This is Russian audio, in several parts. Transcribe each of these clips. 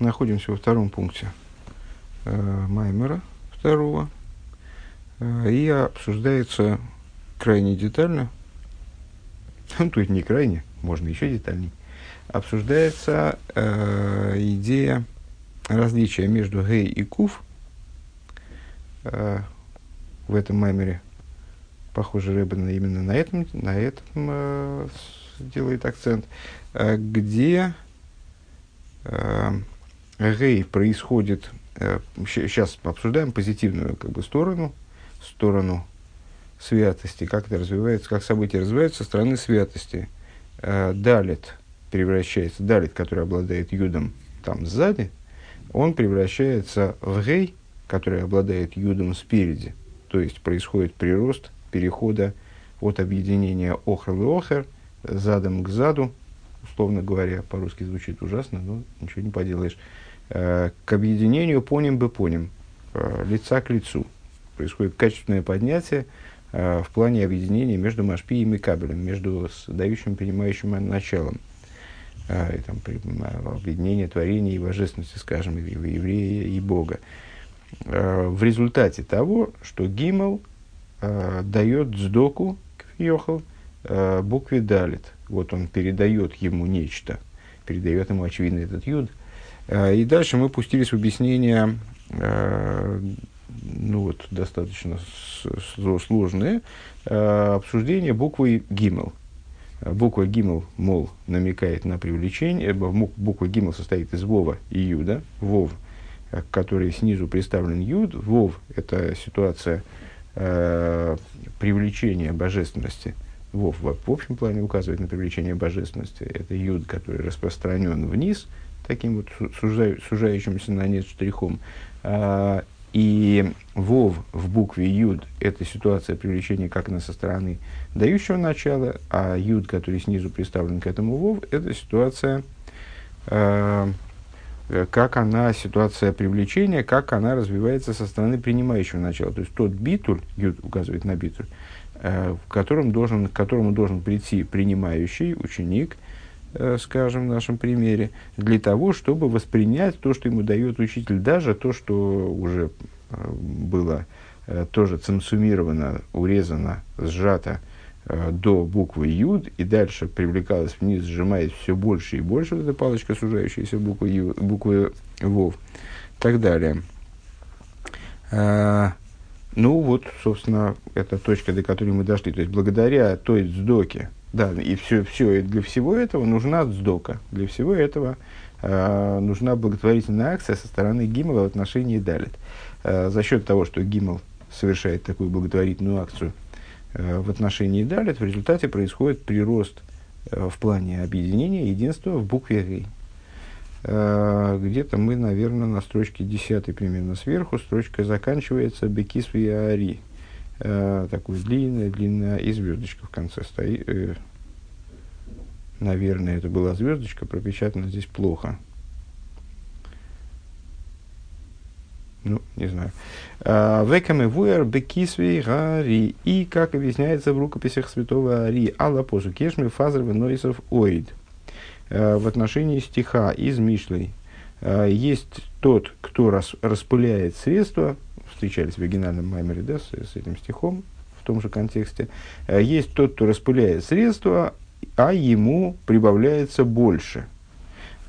находимся во втором пункте э, Маймера второго. Э, и обсуждается крайне детально, ну, то есть не крайне, можно еще детальней, обсуждается э, идея различия между гей и кув э, в этом маймере. Похоже, Рэббен именно на этом, на этом э, делает акцент, э, где э, гей происходит, э, сейчас обсуждаем позитивную как бы, сторону, сторону святости, как это развивается, как события развиваются со стороны святости. Э, далит превращается, далит, который обладает юдом там сзади, он превращается в гей, который обладает юдом спереди. То есть происходит прирост перехода от объединения охр и охер, задом к заду, условно говоря, по-русски звучит ужасно, но ничего не поделаешь, э, к объединению поним бы поним, э, лица к лицу. Происходит качественное поднятие э, в плане объединения между Машпием и Кабелем, между дающим, принимающим началом. И, там, объединение творения и божественности, скажем, и еврея и Бога. В результате того, что Гимел э, дает сдоку, Йохал, э, букве Далит. Вот он передает ему нечто, передает ему, очевидно, этот юд. Э, и дальше мы пустились в объяснение, э, ну вот, достаточно сложное, э, обсуждение буквы Гимел. Буква Гимел, мол, намекает на привлечение. Буква Гимел состоит из Вова и Юда. Вов, который снизу представлен Юд. Вов – это ситуация привлечения божественности. Вов в общем плане указывает на привлечение божественности. Это юд, который распространен вниз, таким вот сужа, сужающимся на нет штрихом. А, и вов в букве юд – это ситуация привлечения как на со стороны дающего начала, а юд, который снизу представлен к этому вов, это ситуация а, как она, ситуация привлечения, как она развивается со стороны принимающего начала. То есть тот битуль, Юд указывает на битуль, э, в котором должен, к которому должен прийти принимающий ученик, скажем, в нашем примере, для того, чтобы воспринять то, что ему дает учитель, даже то, что уже было тоже ценсумировано, урезано, сжато Э, до буквы Юд и дальше привлекалась вниз, сжимаясь все больше и больше, вот эта палочка, сужающаяся буквы, Ю, буквы Вов и так далее. Ну вот, собственно, это точка, до которой мы дошли. То есть, благодаря той сдоке, да, и все, все, и для всего этого нужна сдока. Для всего этого а, нужна благотворительная акция со стороны Гиммела в отношении Далит. А, за счет того, что Гиммел совершает такую благотворительную акцию – Э, в отношении Далит, в результате происходит прирост э, в плане объединения единства в букве Гей. Э, где-то мы, наверное, на строчке 10 примерно сверху, строчка заканчивается Бекисви Ари. Такой длинная, длинная, и звездочка в конце стоит. Наверное, это была звездочка, пропечатана здесь плохо. ну, не знаю. Векаме вуэр бекисви гари. И, как объясняется в рукописях святого Ари, Алла посу кешми фазер нойсов оид. А, в отношении стиха из Мишлей а, есть тот, кто рас, распыляет средства, встречались в оригинальном маймере да, с, этим стихом, в том же контексте, есть тот, кто распыляет средства, а ему прибавляется больше –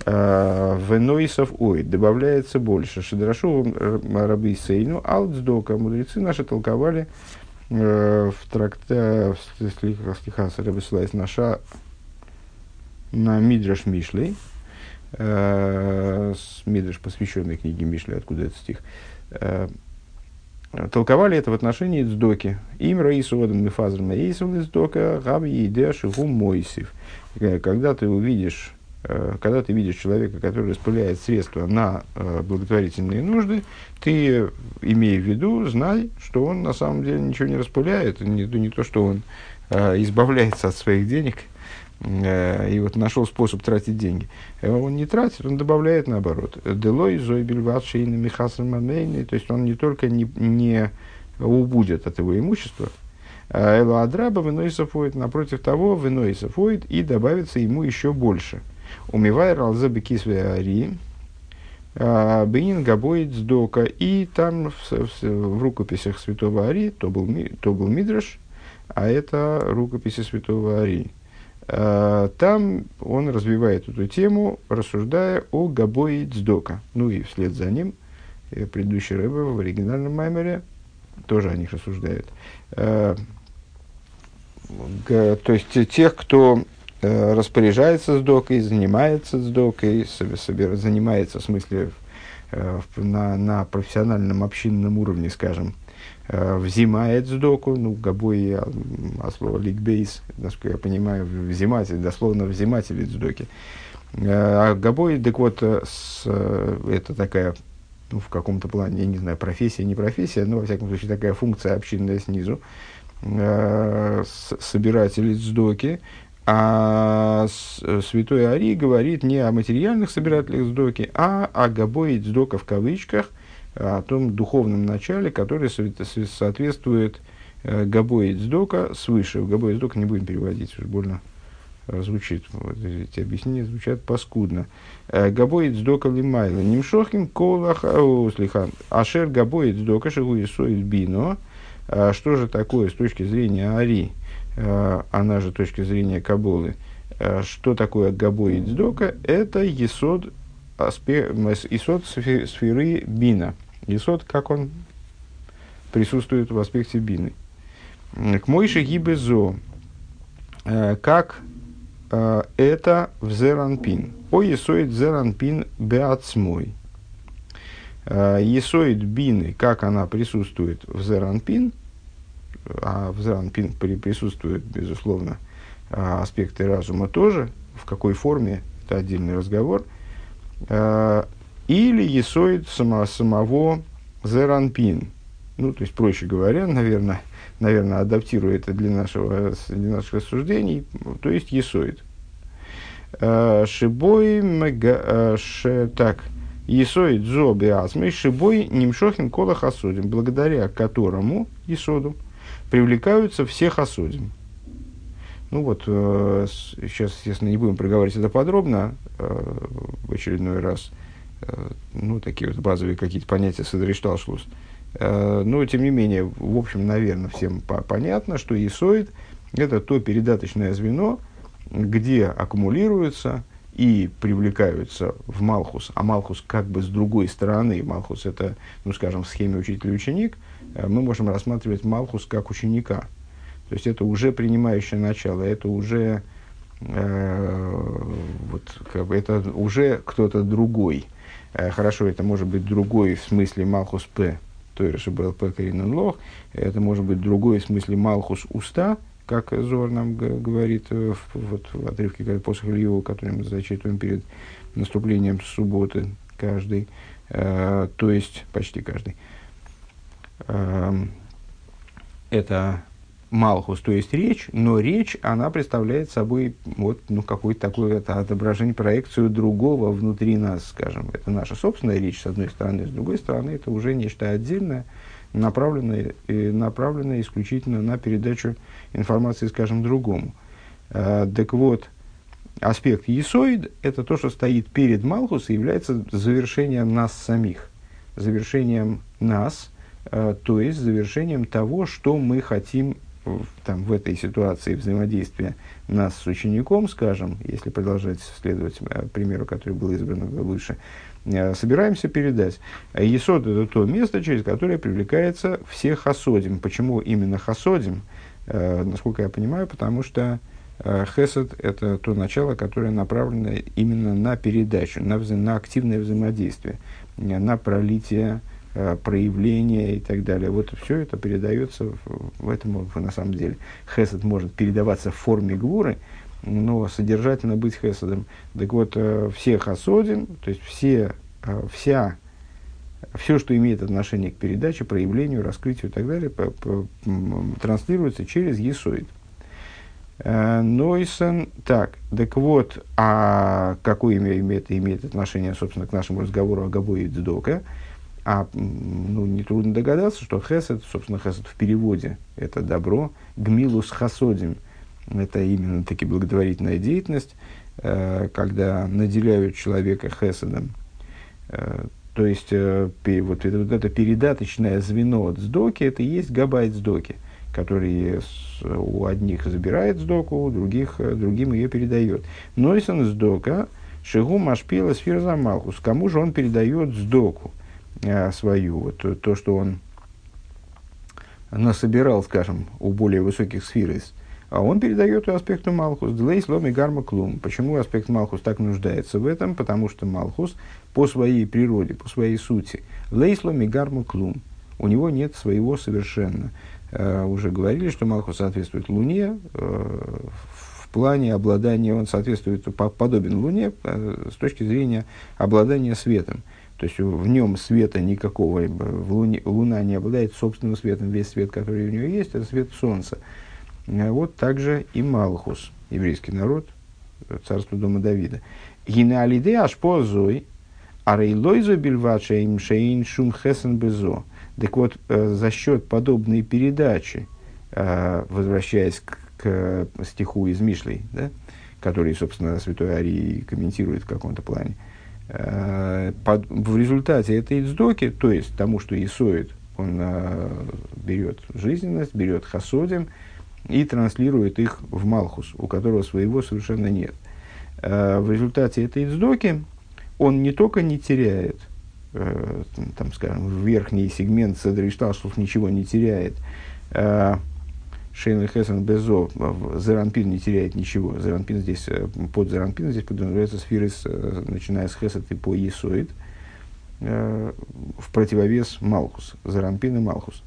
Э, Венойсов ой, добавляется больше. Шедрашу рабы Сейну, Алдсдока, мудрецы наши толковали э, в тракте, в стихах Рабы Слайс наша на Мидраш Мишлей, э, Мидраш, посвященный книге Мишли, откуда этот стих, э, толковали это в отношении Цдоки. Им Раису Одам Мифазр Маисов Цдока, Габ Едеш Гум Мойсив. Когда ты увидишь Э, когда ты видишь человека, который распыляет средства на э, благотворительные нужды, ты, имея в виду, знай, что он на самом деле ничего не распыляет, не, не то, что он э, избавляется от своих денег и вот нашел способ тратить деньги. Он не тратит, он добавляет наоборот. Делой, зой, бельват, шейна, михасан, то есть он не только не, не убудет от его имущества, Элла Адраба выносифует, напротив того, выносифует и добавится ему еще больше – Умивай ралзе бекисве ари, Бенин Габоид Сдока. И там в, в, в рукописях святого Ари, то был, то был Мидраш, а это рукописи святого Ари. Там он развивает эту тему, рассуждая о Габоид Сдока. Ну и вслед за ним предыдущий рэбе в оригинальном маймере тоже о них рассуждает. То есть тех, кто Э, распоряжается с занимается с занимается, в смысле, э, на, на профессиональном общинном уровне, скажем, э, взимает с доку, ну, габой, а, а слово ликбейс, насколько я понимаю, взиматель, дословно взиматель с доки. А габой, так вот, с, это такая, ну, в каком-то плане, я не знаю, профессия, не профессия, но, во всяком случае, такая функция общинная снизу, собиратель с доки, а э, святой Ари говорит не о материальных собирателях сдоки, а о габое сдока в кавычках, о том духовном начале, которое соответствует э, габое сдока свыше. Габое сдока не будем переводить, уж больно э, звучит. Вот эти объяснения звучат паскудно. Габоид сдока лимайла. Нимшохим колах слиха. Ашер габоид сдока соид бино. Что же такое с точки зрения Ари? Э, она же точки зрения Кабулы, э, что такое Габой и Дздока, это есод, есод сферы бина. Есод, как он присутствует в аспекте бины. К Мойше Гибезо, э, как это в Зеранпин. О есоид Зеранпин беацмой. Есоид бины, как она присутствует в Зеранпин – а в Зранпин присутствуют, безусловно, а, аспекты разума тоже, в какой форме, это отдельный разговор, а, или есоид само, самого Зеранпин. Ну, то есть, проще говоря, наверное, наверное, адаптируя это для, нашего, для наших рассуждений, то есть есоид. А, шибой мега, так, есоид зоби асмей, шибой нимшохин колах асудим, благодаря которому, есоду, привлекаются всех осудим. Ну вот, э, сейчас, естественно, не будем проговаривать это подробно, э, в очередной раз, э, ну, такие вот базовые какие-то понятия Садришталшлус. Э, но, тем не менее, в общем, наверное, всем по понятно, что исоид – это то передаточное звено, где аккумулируются и привлекаются в Малхус, а Малхус как бы с другой стороны, Малхус это, ну скажем, в схеме учитель-ученик – мы можем рассматривать Малхус как ученика. То есть это уже принимающее начало, это уже, э, вот, как бы это уже кто-то другой. Э, хорошо, это может быть другой в смысле Малхус П, то есть был П Каринен Лох, это может быть другой в смысле Малхус Уста, как Зор нам говорит в, вот, в отрывке после Ильева, который мы зачитываем перед наступлением субботы каждый, э, то есть почти каждый. Это Малхус, то есть речь, но речь, она представляет собой вот, ну, какое-то такое это отображение, проекцию другого внутри нас, скажем. Это наша собственная речь, с одной стороны, с другой стороны, это уже нечто отдельное, направленное, направленное исключительно на передачу информации, скажем, другому. Э, так вот, аспект есоид – это то, что стоит перед Малхус и является завершением нас самих, завершением нас – Э, то есть завершением того, что мы хотим там, в этой ситуации взаимодействия нас с учеником, скажем, если продолжать следовать э, примеру, который был избран выше, э, собираемся передать. Есод – это то место, через которое привлекается все хасодим. Почему именно хасодим? Насколько я понимаю, потому что хесед – это то начало, которое направлено именно на передачу, на, на активное взаимодействие, на пролитие Э, проявления и так далее. Вот все это передается в, этом, на самом деле. Хесед может передаваться в форме гвуры, но содержательно быть хесадом. Так вот, э, все хасодим, то есть все, э, вся, все, что имеет отношение к передаче, проявлению, раскрытию и так далее, транслируется через есоид. Нойсон, так, так вот, а какое имеет, имеет отношение, собственно, к нашему разговору о Габое и Ддока? А ну, нетрудно догадаться, что хесед, собственно, хесед в переводе – это добро, гмилус хасодим – это именно таки благотворительная деятельность, э, когда наделяют человека хеседом, То есть, вот это, вот это передаточное звено от сдоки, это и есть габайт сдоки, который у одних забирает сдоку, у других, другим ее передает. Нойсон сдока, шигу машпила сфира малхус. Кому же он передает сдоку свою, вот, то, что он насобирал, скажем, у более высоких сфер, а он передает аспекту Малхус. Длейс ломи гарма клум. Почему аспект Малхус так нуждается в этом? Потому что Малхус по своей природе, по своей сути, лейс ломи гарма клум. У него нет своего совершенно. Uh, уже говорили, что Малхус соответствует Луне, uh, в плане обладания он соответствует, подобен Луне uh, с точки зрения обладания светом. То есть в нем света никакого, в луне, Луна не обладает собственным светом, весь свет, который у нее есть, это свет Солнца. А вот также и Малхус, еврейский народ, царство дома Давида. Гинеалиде аж позой, а рейлойзо бельвача им шейн шум хесен безо. Так вот, э, за счет подобной передачи, э, возвращаясь к, к стиху из Мишлей, да, который, собственно, святой Арий комментирует в каком-то плане, Э, под, в результате этой издоки, то есть тому, что Исоид, он э, берет жизненность, берет хасодим и транслирует их в Малхус, у которого своего совершенно нет. Э, в результате этой издоки он не только не теряет, э, там, скажем, верхний сегмент Седришталшус ничего не теряет, э, Шейн Хесен Безо, Заранпин не теряет ничего. Заранпин здесь, э, под Заранпин здесь подразумевается сферы, э, начиная с Хесет и по Есоид, э, в противовес Малхус. Заранпин и Малхус.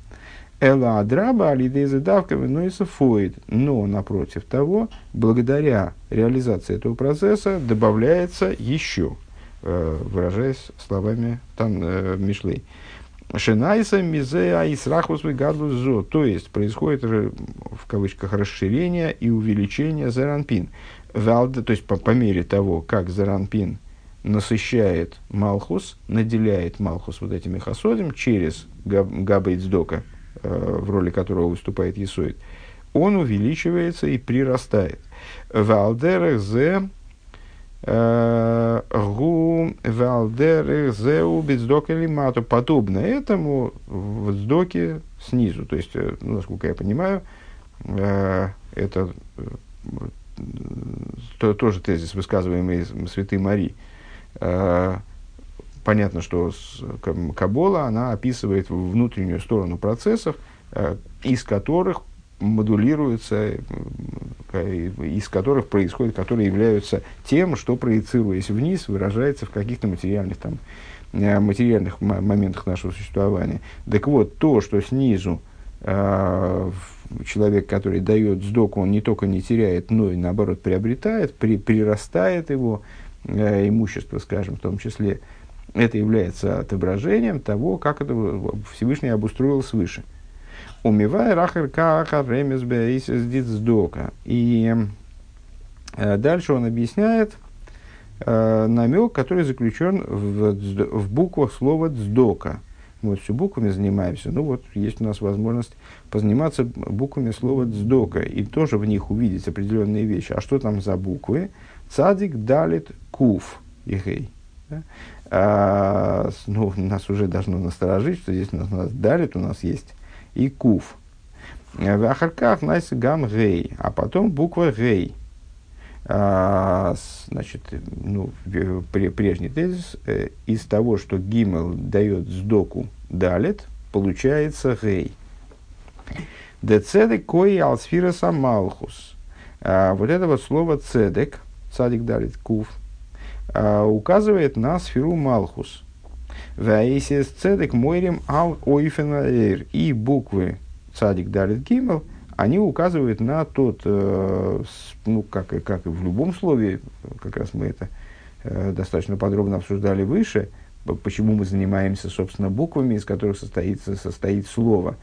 Эла Адраба Алидеза Давка Венойса Фоид. Но, напротив того, благодаря реализации этого процесса добавляется еще, выражаясь словами Тан Мишлей. Шинайса мизея и срахус зо. То есть происходит в кавычках расширение и увеличение заранпин. Валда, то есть по, по мере того, как заранпин насыщает Малхус, наделяет Малхус вот этими хасодим через Габейцдока, э, в роли которого выступает Есоид, он увеличивается и прирастает. Валдерах зе Гу валдер зеу бицдок или мату. Подобно этому в сдоке снизу. То есть, э, насколько я понимаю, э, это э, то, тоже тезис, высказываемый святой Мари. Понятно, что Кабола, она описывает внутреннюю сторону процессов, из которых модулируются, э, из которых происходят, которые являются тем, что, проецируясь вниз, выражается в каких-то материальных, там, э, материальных моментах нашего существования. Так вот, то, что снизу э, человек, который дает сдоку, он не только не теряет, но и наоборот приобретает, при, прирастает его э, имущество, скажем, в том числе, это является отображением того, как это Всевышний обустроил свыше. Умивай рахер каха ремес бейсис дицдока. И э, дальше он объясняет э, намек, который заключен в, в буквах слова дздока. Мы все буквами занимаемся, ну вот есть у нас возможность позаниматься буквами слова дздока и тоже в них увидеть определенные вещи. А что там за буквы? Цадик, далит, куф и гей. Да? А, ну, нас уже должно насторожить, что здесь у нас, у нас далит, у нас есть и куф. В Ахарках найс гам гей, а потом буква гей. А, значит, ну, прежний тезис, э, из того, что гимел дает сдоку далит, получается гей. Децедек кои алсфира самалхус. А, вот это вот слово цедек, цадик далит, куф, а, указывает на сферу малхус. Ваисис цедек мойрим ал ойфенаэр. И буквы цадик далит гимел, они указывают на тот, э, ну, как, как и в любом слове, как раз мы это э, достаточно подробно обсуждали выше, почему мы занимаемся, собственно, буквами, из которых состоит, состоит слово.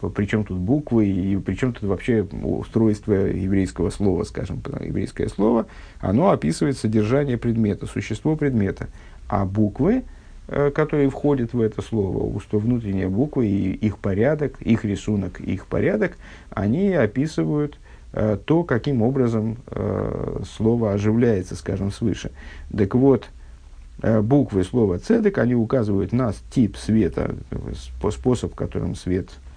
Э, причем тут буквы и причем тут вообще устройство еврейского слова, скажем, еврейское слово, оно описывает содержание предмета, существо предмета. А буквы, э, которые входят в это слово, что внутренние буквы и их порядок, их рисунок, их порядок, они описывают э, то, каким образом э, слово оживляется, скажем, свыше. Так вот, э, буквы слова цедек, они указывают на тип света, способ, которым свет э,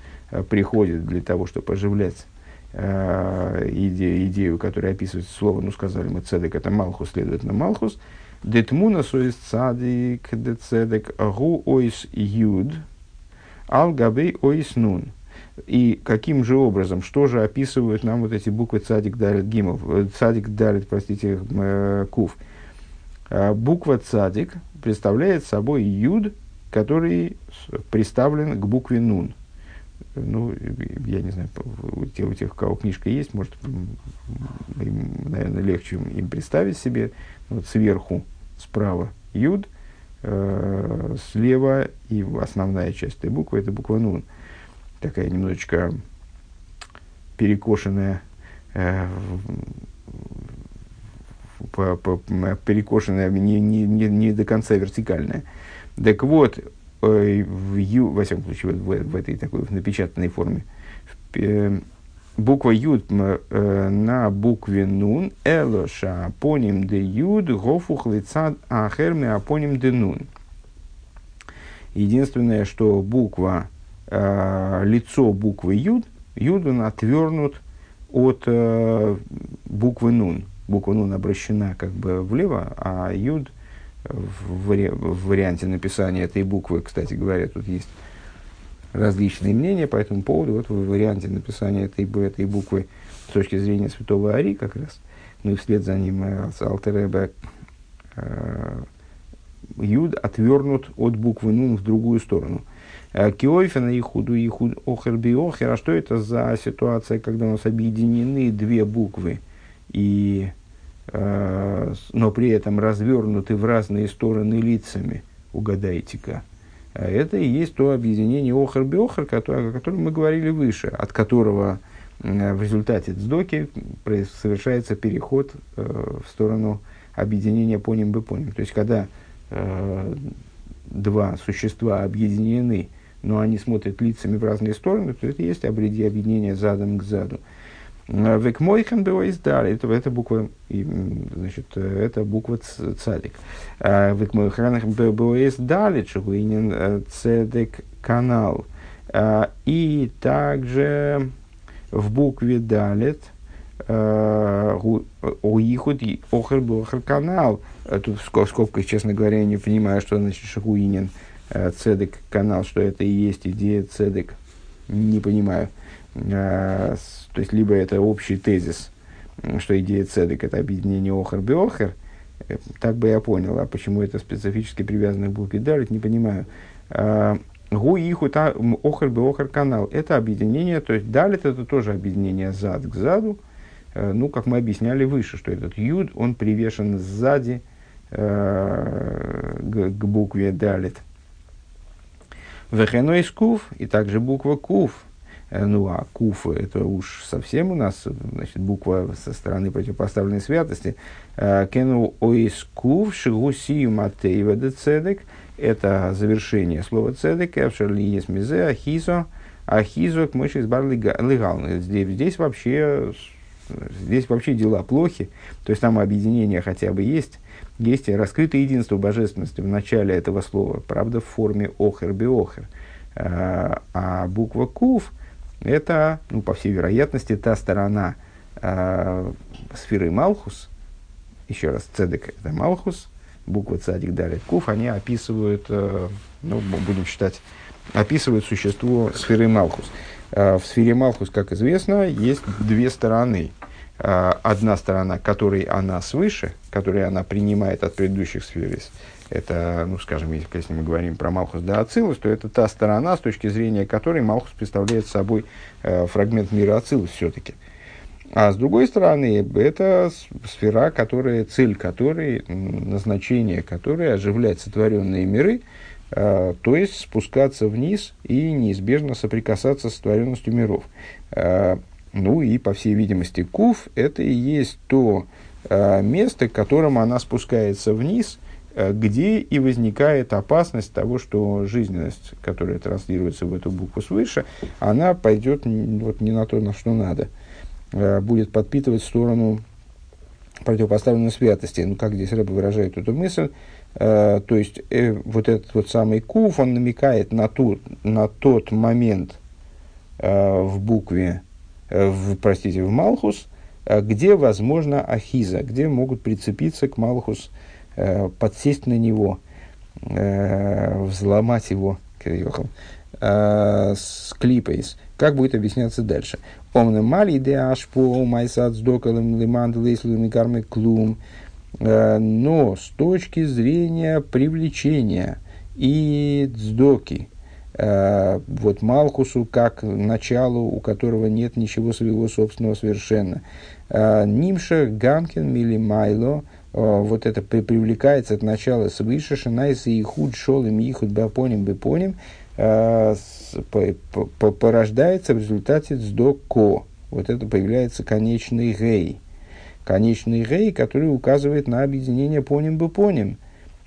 приходит для того, чтобы оживлять э, идею, которая описывается слово, ну, сказали мы, цедек, это Малхус, следовательно, Малхус. Детмуна соис цадик, де цедек, гу ойс юд, ал габей ойс нун. И каким же образом, что же описывают нам вот эти буквы цадик дарит гимов, цадик дарит, простите, э, кув. Э, буква цадик представляет собой юд, который приставлен к букве нун. Ну, я не знаю, у тех, у тех, у кого книжка есть, может, им, наверное, легче им представить себе. Вот сверху, справа юд, э, слева и основная часть этой буквы это буква нун. Такая немножечко перекошенная, э, по, по, перекошенная, не, не, не, не до конца вертикальная. Так вот, в ю, во всяком случае, в, в, этой такой в напечатанной форме, э, буква Юд э, на букве Нун, Элоша апоним де Юд, гофух лицад ахерми апоним де Нун. Единственное, что буква, э, лицо буквы Юд, Юд он отвернут от э, буквы Нун буква Нун обращена как бы влево, а Юд в, в варианте написания этой буквы, кстати говоря, тут есть различные мнения по этому поводу. Вот в варианте написания этой, этой буквы с точки зрения святого Ари как раз, ну и вслед за ним э, Алтереба э, Юд отвернут от буквы Нун в другую сторону. Э, Киофина и худу и худ охер биохер. А что это за ситуация, когда у нас объединены две буквы и но при этом развернуты в разные стороны лицами, угадайте-ка. А это и есть то объединение охр-биохр, о котором мы говорили выше, от которого э, в результате цдоки совершается переход э, в сторону объединения поним бы поним. То есть, когда два существа объединены, но они смотрят лицами в разные стороны, то это есть объединение задом к заду. Векмойхан было издали. Это, это буква, значит, это буква цадик. Векмойхан было издали, шагуинин э, цедек канал. И также в букве далит Уихуд охр охр канал. Тут в скобках, честно говоря, я не понимаю, что значит шагуинин э, цедек канал, что это и есть идея цедек. Не понимаю. То есть, либо это общий тезис, что идея цедек – это объединение охер-биохер, э, так бы я понял, а почему это специфически привязано к букве далит, не понимаю. А, гу иху та охер бы охер канал. Это объединение, то есть далит это тоже объединение зад к заду. Э, ну, как мы объясняли выше, что этот юд, он привешен сзади э, к, букве далит. Вехеной скуф, и также буква куф, Э, ну, а куф – это уж совсем у нас, значит, буква со стороны противопоставленной святости. Э, кену оис куф шигусию матеева де цедек – это завершение слова цедек. Эвшерли есть мизе ахизо, ахизо к мыши избар легал. Здесь, здесь вообще здесь вообще дела плохи, то есть там объединение хотя бы есть, есть раскрытое единство божественности в начале этого слова, правда, в форме охер-биохер. Э, а буква кув – это, ну, по всей вероятности, та сторона э, сферы Малхус, еще раз, цедек это Малхус, буква цадик далит куф, они описывают, э, ну, будем считать, описывают существо сферы Малхус. Э, в сфере Малхус, как известно, есть две стороны. Э, одна сторона, которой она свыше, которой она принимает от предыдущих сфер, это, ну, скажем, если мы говорим про Малхус да Ацилус, то это та сторона, с точки зрения которой Малхус представляет собой э, фрагмент мира Ацилус все-таки. А с другой стороны, это сфера, которая, цель которой, назначение которой оживлять сотворенные миры, э, то есть спускаться вниз и неизбежно соприкасаться с сотворенностью миров. Э, ну и, по всей видимости, Куф – это и есть то э, место, к которому она спускается вниз – где и возникает опасность того, что жизненность, которая транслируется в эту букву свыше, она пойдет вот, не на то, на что надо, э, будет подпитывать сторону противопоставленной святости. Ну, как здесь Рэба выражает эту мысль, то есть вот этот вот самый куф, он намекает на, ту, на тот момент в букве, в, простите, в Малхус, где возможно ахиза, где могут прицепиться к Малхус, подсесть на него, взломать его, с клипейс. Как будет объясняться дальше? Омна мали де ашпо майсад сдокалем лиманд лейслами кармы клум. Э, но с точки зрения привлечения и дздоки, э, вот Малхусу как началу, у которого нет ничего своего собственного совершенно. Э, Нимша Гамкин Мили Майло, вот это привлекается от начала свыше, Шинайса и худ шел им ихуд бапоним бепоним, порождается в результате дздоко. Вот это появляется конечный гей. Конечный гей, который указывает на объединение поним бы поним,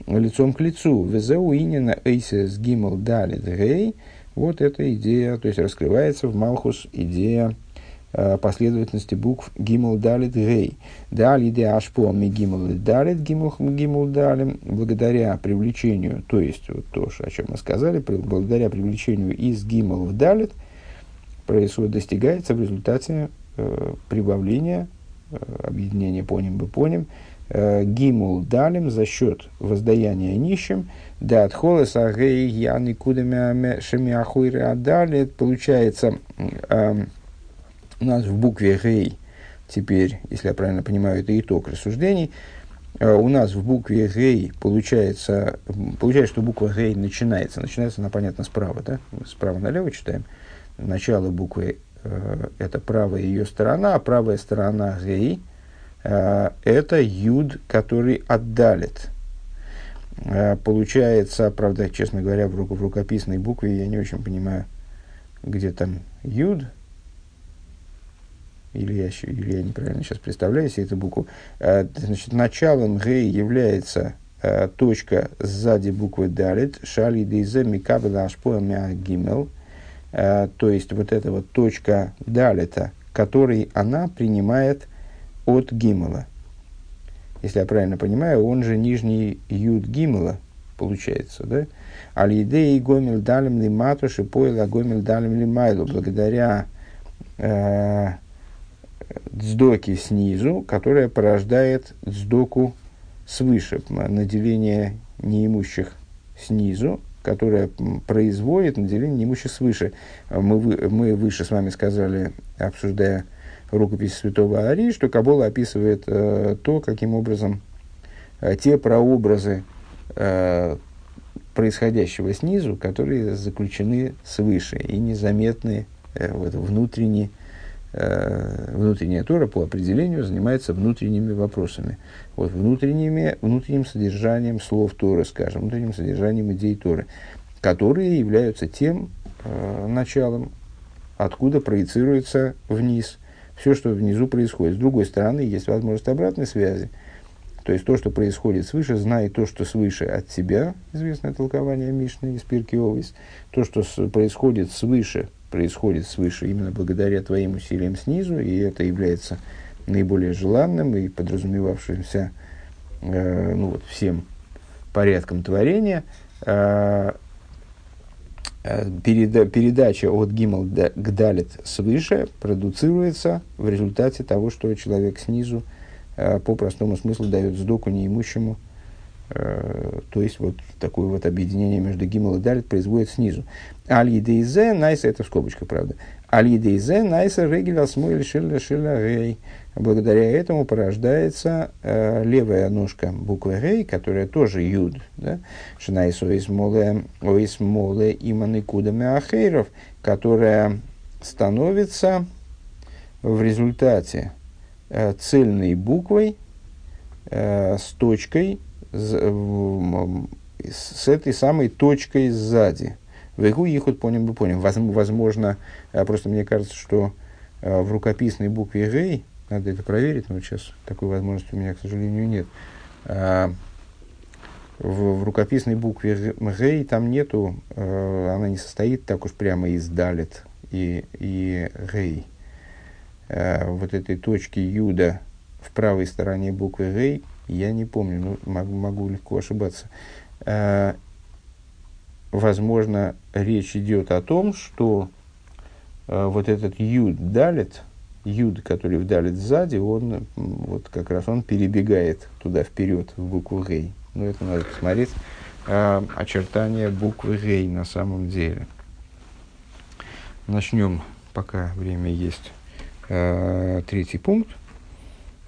лицом к лицу. Везеу инина эйсес гимл далит гей. Вот эта идея, то есть раскрывается в Малхус идея Э, последовательности букв Гимл Далит Гей. Дали де Ашпо ми Гимл Далит Гимл Далим, благодаря привлечению, то есть вот то, о чем мы сказали, благодаря привлечению из Гимл в Далит, происходит, достигается в результате э, прибавления, э, объединения поним бы поним, э, Гимул Далим за счет воздаяния нищим, да отхолес агей яны кудами шемиахуйры адалит, получается, э, у нас в букве «гей» теперь, если я правильно понимаю, это итог рассуждений, э, у нас в букве «гей» получается, получается, что буква «гей» начинается, начинается она, понятно, справа, да? Справа налево читаем. Начало буквы э, – это правая ее сторона, а правая сторона «гей» э, – это «юд», который отдалит. Э, получается, правда, честно говоря, в, в рукописной букве я не очень понимаю, где там «юд», или я, или я неправильно сейчас представляю себе эту букву, э, значит, началом гей является э, точка сзади буквы далит, шали дейзе микабела ашпоа гимел, э, то есть вот эта вот точка далита, который она принимает от гимела. Если я правильно понимаю, он же нижний юд гимела, получается, да? Алидей гомель далем ли матуши поэла гомель далем ли благодаря э, дздоки снизу, которая порождает дздоку свыше, наделение неимущих снизу, которая производит наделение неимущих свыше. Мы, мы выше с вами сказали, обсуждая рукопись святого Ари, что Кабола описывает э, то, каким образом э, те прообразы э, происходящего снизу, которые заключены свыше и незаметны э, вот, внутренне внутренняя Тора по определению занимается внутренними вопросами. Вот внутренними, внутренним содержанием слов Торы, скажем, внутренним содержанием идей Торы, которые являются тем э, началом, откуда проецируется вниз все, что внизу происходит. С другой стороны, есть возможность обратной связи. То есть то, что происходит свыше, знай то, что свыше от тебя, известное толкование Мишны из Пирки Овис, то, что с, происходит свыше происходит свыше именно благодаря твоим усилиям снизу, и это является наиболее желанным и подразумевавшимся э, ну, вот, всем порядком творения. Э, э, переда, передача от Гимал к Далит свыше продуцируется в результате того, что человек снизу э, по простому смыслу дает сдоку неимущему Э, то есть вот такое вот объединение между гимл и далит производит снизу. Али дейзе найса, это в скобочках, правда. Али дейзе найса регель асмуэль шилля шилля рей. Благодаря этому порождается э, левая ножка буквы рей, которая тоже юд. Да? Шинайс оисмоле, оисмоле иманы кудами ахейров, которая становится в результате э, цельной буквой э, с точкой с этой самой точкой сзади. Вегу ехут поним бы поним. Возможно, э, просто мне кажется, что э, в рукописной букве Гей, надо это проверить, но сейчас такой возможности у меня, к сожалению, нет. А, в, в рукописной букве Гей там нету, э, она не состоит так уж прямо из Далит и, и Гей. Вот этой точки Юда в правой стороне буквы Гей я не помню, ну, могу, могу легко ошибаться. Возможно, речь идет о том, что э, вот этот юд далит, юд, который вдалит сзади, он вот как раз он перебегает туда вперед в букву гей. Ну, это надо посмотреть э, очертания буквы гей на самом деле. Начнем, пока время есть, э, третий пункт.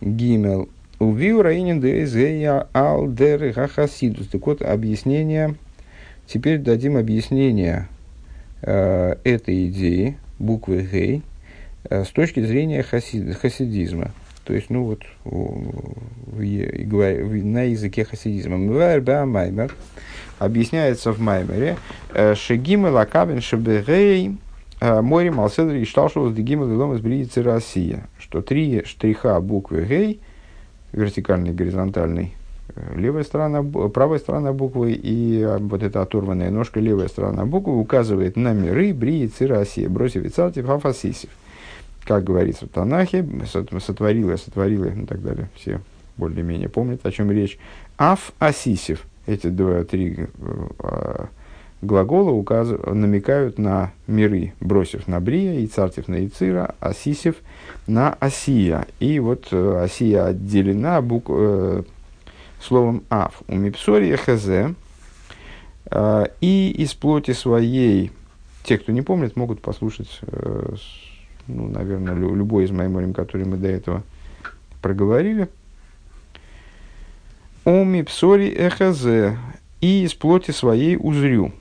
Гимел. Увиу раинин дезея алдер хахасидус. Так вот, объяснение. Теперь дадим объяснение э, этой идеи, буквы гей, э, с точки зрения хасид, хасидизма. То есть, ну вот, в, в, в, на языке хасидизма. Маймер объясняется в Маймере. Э, Шегима лакабин шебегей Э, Мори Малседри и Шталшус Дегимал Илом из Россия, что три штриха буквы Гей, вертикальный, горизонтальный, левая сторона, правая сторона буквы и э, вот эта оторванная ножка, левая сторона буквы указывает на миры Брии Россия, бросив и цартив. Как говорится в Танахе, сотворила, сотворила и так далее. Все более-менее помнят, о чем речь. Аф Асисев. Эти два, три глагола указ... намекают на миры, бросив на Брия, и цартив на Ицира, Асисев на Асия. И вот э, Асия отделена бук... словом Ав. У Мипсория Хз. Э, и из плоти своей, те, кто не помнит, могут послушать, э, ну, наверное, лю- любой из майморим, который мы до этого проговорили. У Мипсори Эхазе и из плоти своей узрю.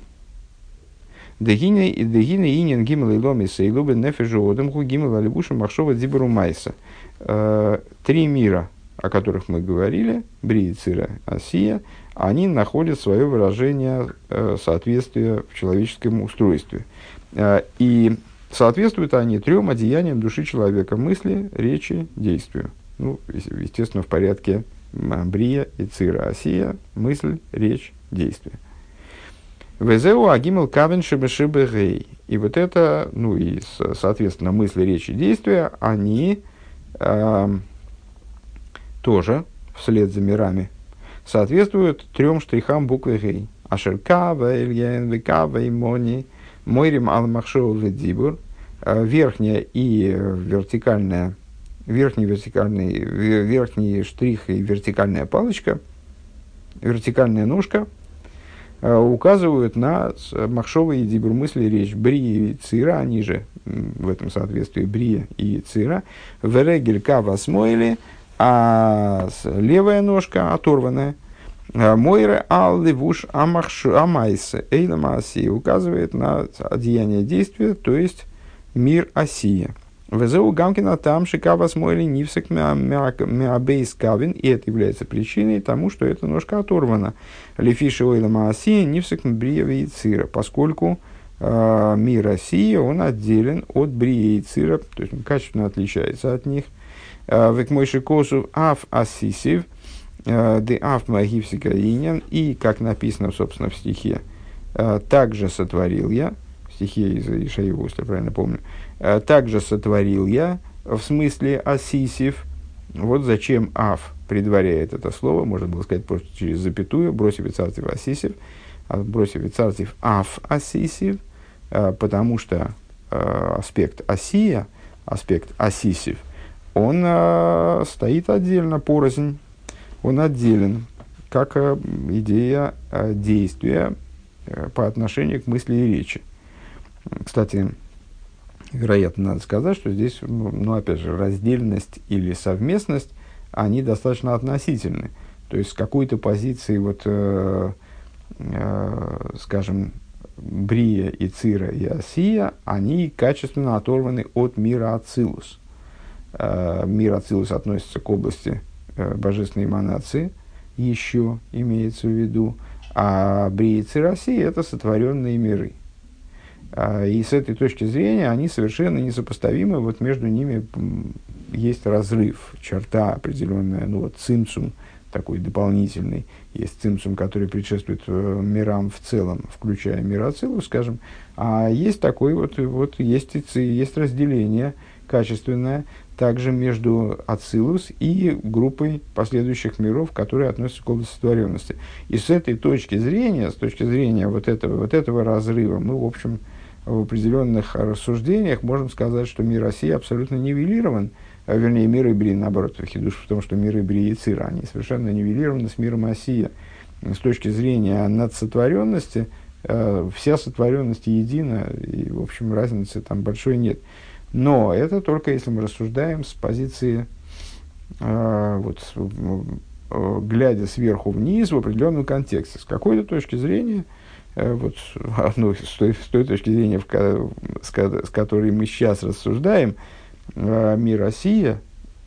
Дегине и дегине инин гимел и ломи сейлубе нефежу одамху гимел алибуша махшова дибару майса. Э, три мира, о которых мы говорили, Бри, Цира, Асия, они находят свое выражение э, соответствия в человеческом устройстве. Э, и соответствуют они трем одеяниям души человека – мысли, речи, действию. Ну, естественно, в порядке Брия и Цира, Асия – мысль, речь, действие. Везеу агимел кавен шибешибегей. И вот это, ну и, соответственно, мысли, речи, действия, они э, тоже, вслед за мирами, соответствуют трем штрихам буквы гей. Ашер кава, ильян, векава и мони, мойрим ал махшоу дибур. Э, верхняя и вертикальная, верхний вертикальный, верхний штрих и вертикальная палочка, вертикальная ножка – Э, указывают на махшовые и дибур мысли речь. Брия и цира, они же в этом соответствии брия и цира. Верегель кава смойли, а левая ножка оторванная. Э, Мойре ал левуш амайсе эйла maaси указывает на одеяние действия, то есть мир осия. Везеу Гамкина там шикава смойли нивсек меабейс кавин, и это является причиной тому, что эта ножка оторвана. Лефиши ойла маасия нивсек бриева и цира, поскольку э, мир России, он отделен от брия цира, то есть он качественно отличается от них. Век мойши косу аф асисив, де аф магивсика иньян, и, как написано, собственно, в стихе, также сотворил я, стихе из Ишаева, если я правильно помню, также сотворил я, в смысле асисив. Вот зачем аф предваряет это слово, можно было сказать просто через запятую, бросив царстив асисив, а бросив царстив аф асисив, э, потому что э, аспект асия, аспект асисив, он стоит отдельно, порознь, он отделен, как идея действия по отношению к мысли и речи. Кстати, вероятно, надо сказать, что здесь, ну, ну, опять же, раздельность или совместность, они достаточно относительны. То есть с какой-то позиции, вот, э, э, скажем, Брия и Цира и Асия, они качественно оторваны от мира Ацилус. Э, мир Ацилус относится к области э, божественной эманации, еще имеется в виду, а Брия и Цира Асия – это сотворенные миры – а, и с этой точки зрения они совершенно несопоставимы. Вот между ними есть разрыв, черта определенная, ну вот цимцум такой дополнительный. Есть цимцум, который предшествует э, мирам в целом, включая мир Ацилу, скажем. А есть такой вот, вот есть, есть разделение, качественная также между Ацилус и группой последующих миров, которые относятся к области сотворенности. И с этой точки зрения, с точки зрения вот этого, вот этого разрыва, мы, в общем, в определенных рассуждениях можем сказать, что мир России абсолютно нивелирован, а, вернее, мир Ибри, наоборот, хидуш в том, что мир Ибри и Цира, они совершенно нивелированы с миром Осия. С точки зрения надсотворенности, э, вся сотворенность едина, и, в общем, разницы там большой нет. Но это только если мы рассуждаем с позиции, э, вот, э, глядя сверху вниз в определенном контексте. С какой-то точки зрения, э, вот, ну, с, той, с той точки зрения, в, с, с которой мы сейчас рассуждаем, э, мир Россия,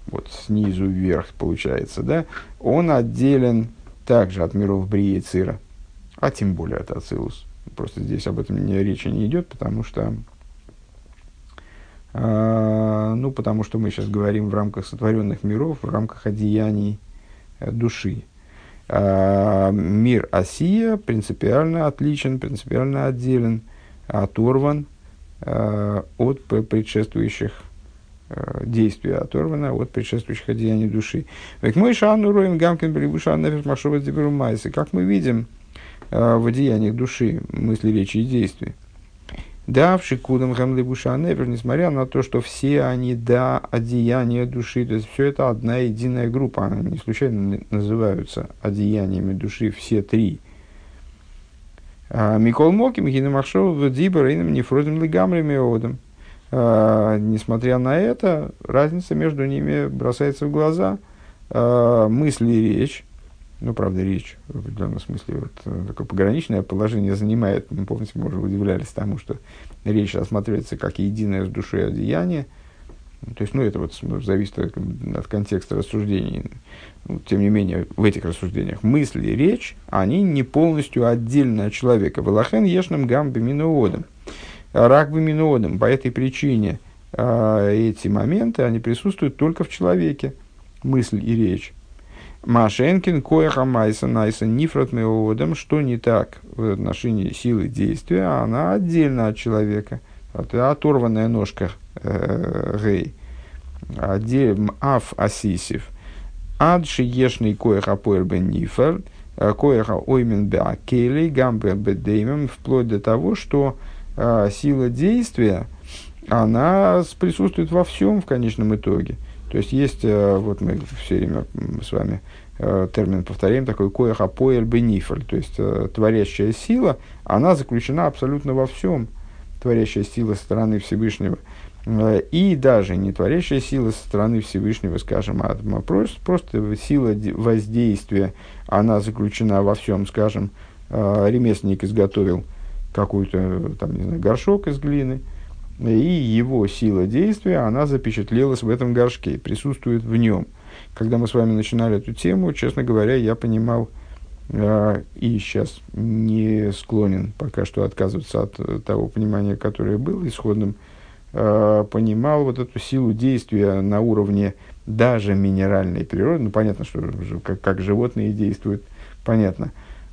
вот снизу вверх получается, да, он отделен также от миров Брии и Цира, а тем более от Ацилус. Просто здесь об этом не, речи не идет, потому что ну, потому что мы сейчас говорим в рамках сотворенных миров, в рамках одеяний э, души. Э, мир Осия принципиально отличен, принципиально отделен, оторван э, от предшествующих Э, действия оторвано от предшествующих одеяний души. Как мы видим в одеяниях души, мысли, речи и действия. Да, в шикудам гамлибуша нефеш, несмотря на то, что все они, да, одеяния души, то есть все это одна единая группа, они не случайно называются одеяниями души все три. А Микол Моким, Гинамашов, Дибор, Инам, Нефродим, Лигамрами, Одам – а, несмотря на это, разница между ними бросается в глаза. Э, мысли и речь, ну, правда, речь в определенном смысле вот, э, такое пограничное положение занимает. Мы, помните, мы уже удивлялись тому, что речь рассматривается как единое с душой одеяние. То есть, ну, это вот зависит от, от контекста рассуждений. Ну, тем не менее, в этих рассуждениях мысли и речь, они не полностью отдельно от человека. Валахен ешным гамби минуодом рак минодом. По этой причине э, эти моменты, они присутствуют только в человеке, мысль и речь. Машенкин, Коэха, Майса, Найса, Нифрат Меодом, что не так в отношении силы действия, она отдельно от человека. Оторванная ножка э, Гей. Аф Асисив. Адши ешный Коэха Поэрбен Нифер, Коэха Оймен Беакели, Гамбе Бедеймем, вплоть до того, что а, сила действия, она присутствует во всем в конечном итоге. То есть есть, э, вот мы все время с вами э, термин повторяем, такой коеха поэль бенифель, то есть э, творящая сила, она заключена абсолютно во всем, творящая сила со стороны Всевышнего. И даже не творящая сила со стороны Всевышнего, скажем, а просто, просто сила воздействия, она заключена во всем, скажем, ремесленник изготовил – какой-то, там, не знаю, горшок из глины, и его сила действия, она запечатлелась в этом горшке, присутствует в нем. Когда мы с вами начинали эту тему, честно говоря, я понимал, э, и сейчас не склонен пока что отказываться от того понимания, которое было исходным, э, понимал вот эту силу действия на уровне даже минеральной природы. Ну, понятно, что как, как животные действуют, понятно,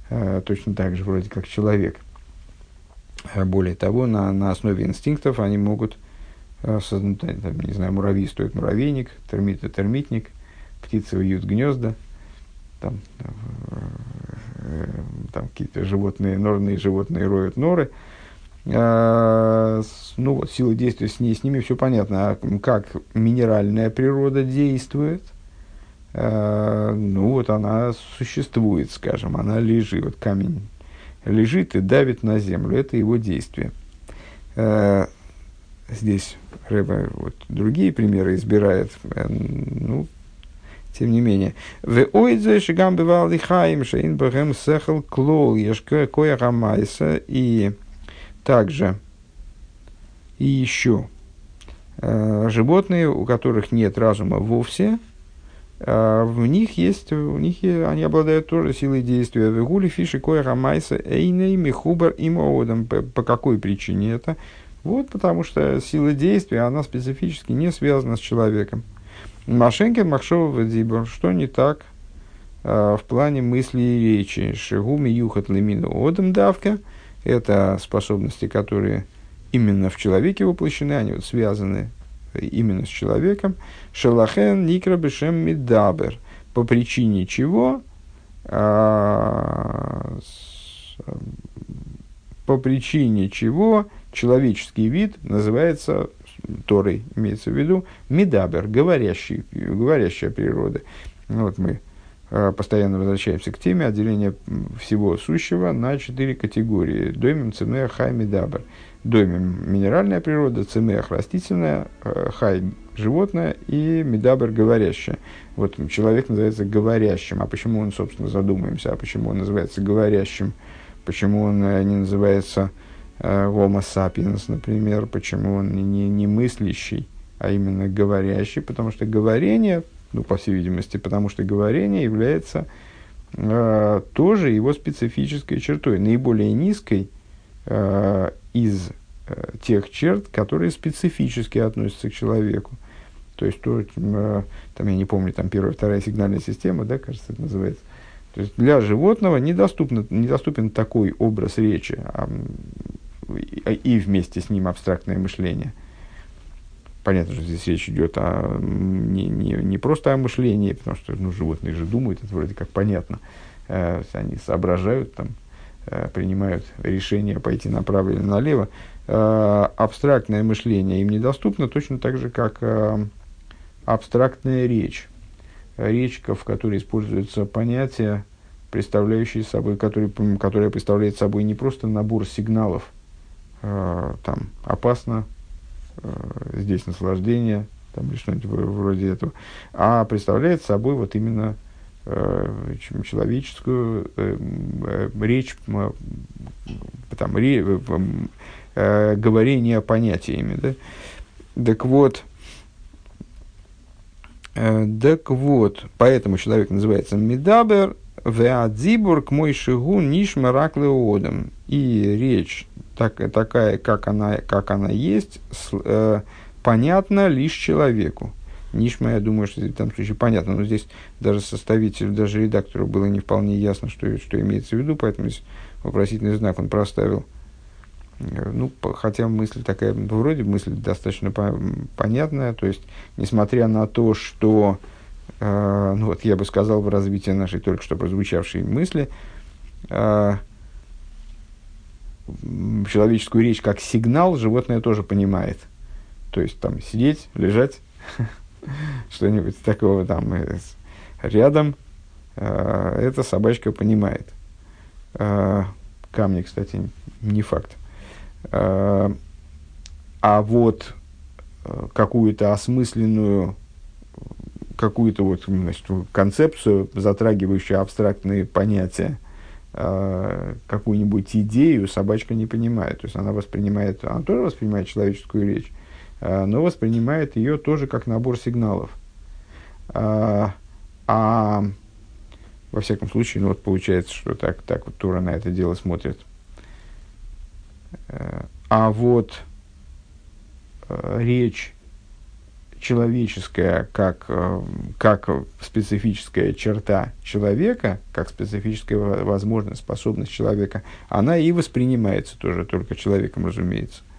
э, точно так же вроде как человек. Более того, на, на основе инстинктов они могут э, создать, не знаю, муравьи стоит муравейник, термиты термитник, птицы вьют гнезда, там, э, там какие-то животные, норные животные роют норы. А, ну, вот, сила действия с, ней, с ними все понятно. А как минеральная природа действует, ну, вот она существует, скажем, она лежит, вот камень лежит и давит на землю. Это его действие. Э, здесь Рэба вот другие примеры избирает. Э, ну, тем не менее. В ойдзе шигам бывал и хаим шейн бэгэм сэхэл клол ешка коя гамайса и также и еще э, животные, у которых нет разума вовсе, в них есть, у них они обладают тоже силой действия. Вегули фиши кое рамайса эйней михубар им оодам. По какой причине это? Вот потому что сила действия, она специфически не связана с человеком. Машенкин Махшова Дибор, что не так э, в плане мысли и речи? Шигуми юхат лимину одам давка. Это способности, которые именно в человеке воплощены, они вот связаны именно с человеком. Шелахен никра бешем мидабер. По причине чего а, по причине чего человеческий вид называется Торой, имеется в виду, медабер, говорящий, говорящая природа. Вот мы постоянно возвращаемся к теме отделения всего сущего на четыре категории. דומם, צומח, חי, מדבר. Доймем – минеральная природа, צומח – растительная, а, хай – животное и מדבר – говорящая. Вот человек называется говорящим. А почему он, собственно, задумаемся, а почему он называется говорящим? Почему он э, не называется э, Homo sapiens, например? Почему он не, не мыслящий, а именно говорящий? Потому что говорение – ну, по всей видимости, потому что говорение является э, тоже его специфической чертой, наиболее низкой э, из э, тех черт, которые специфически относятся к человеку. То есть, то, э, там, я не помню, там первая, вторая сигнальная система, да, кажется, это называется. То есть, для животного недоступно, недоступен такой образ речи а, и, и вместе с ним абстрактное мышление – Понятно, что здесь речь идет о, не, не, не просто о мышлении, потому что ну, животные же думают, это вроде как понятно. Э, они соображают, там, э, принимают решение пойти направо или налево. Э, абстрактное мышление им недоступно точно так же, как э, абстрактная речь. Речь, в которой используются понятия, представляющие собой, которые, которые представляют собой не просто набор сигналов, э, там, опасно, здесь наслаждение, там, или что-нибудь вроде этого, а представляет собой вот именно э, человеческую э, э, речь, э, там, ре, э, говорение понятиями. Да? Так вот, э, так вот, поэтому человек называется Медабер, Веадзибур к мой шигу нишма раклеодом. И речь так, такая, как она, как она есть, с, э, понятна лишь человеку. Нишма, я думаю, что в этом случае понятно, но здесь даже составителю, даже редактору было не вполне ясно, что, что имеется в виду, поэтому здесь вопросительный знак он проставил. Э, ну, хотя мысль такая, вроде мысль достаточно по- понятная, то есть, несмотря на то, что, э, ну вот я бы сказал в развитии нашей только что прозвучавшей мысли, э, человеческую речь как сигнал животное тоже понимает. То есть там сидеть, лежать, что-нибудь такого там э, рядом, э, эта собачка понимает. Э, камни, кстати, не факт. А вот какую-то осмысленную какую-то вот значит, концепцию, затрагивающую абстрактные понятия, Э, какую-нибудь идею собачка не понимает. То есть она воспринимает, она тоже воспринимает человеческую речь, э, но воспринимает ее тоже как набор сигналов. А, а во всяком случае, ну вот получается, что так, так вот Тура на это дело смотрит. Э, а вот речь человеческая как, э, как специфическая черта человека, как специфическая возможность, способность человека, она и воспринимается тоже только человеком, разумеется –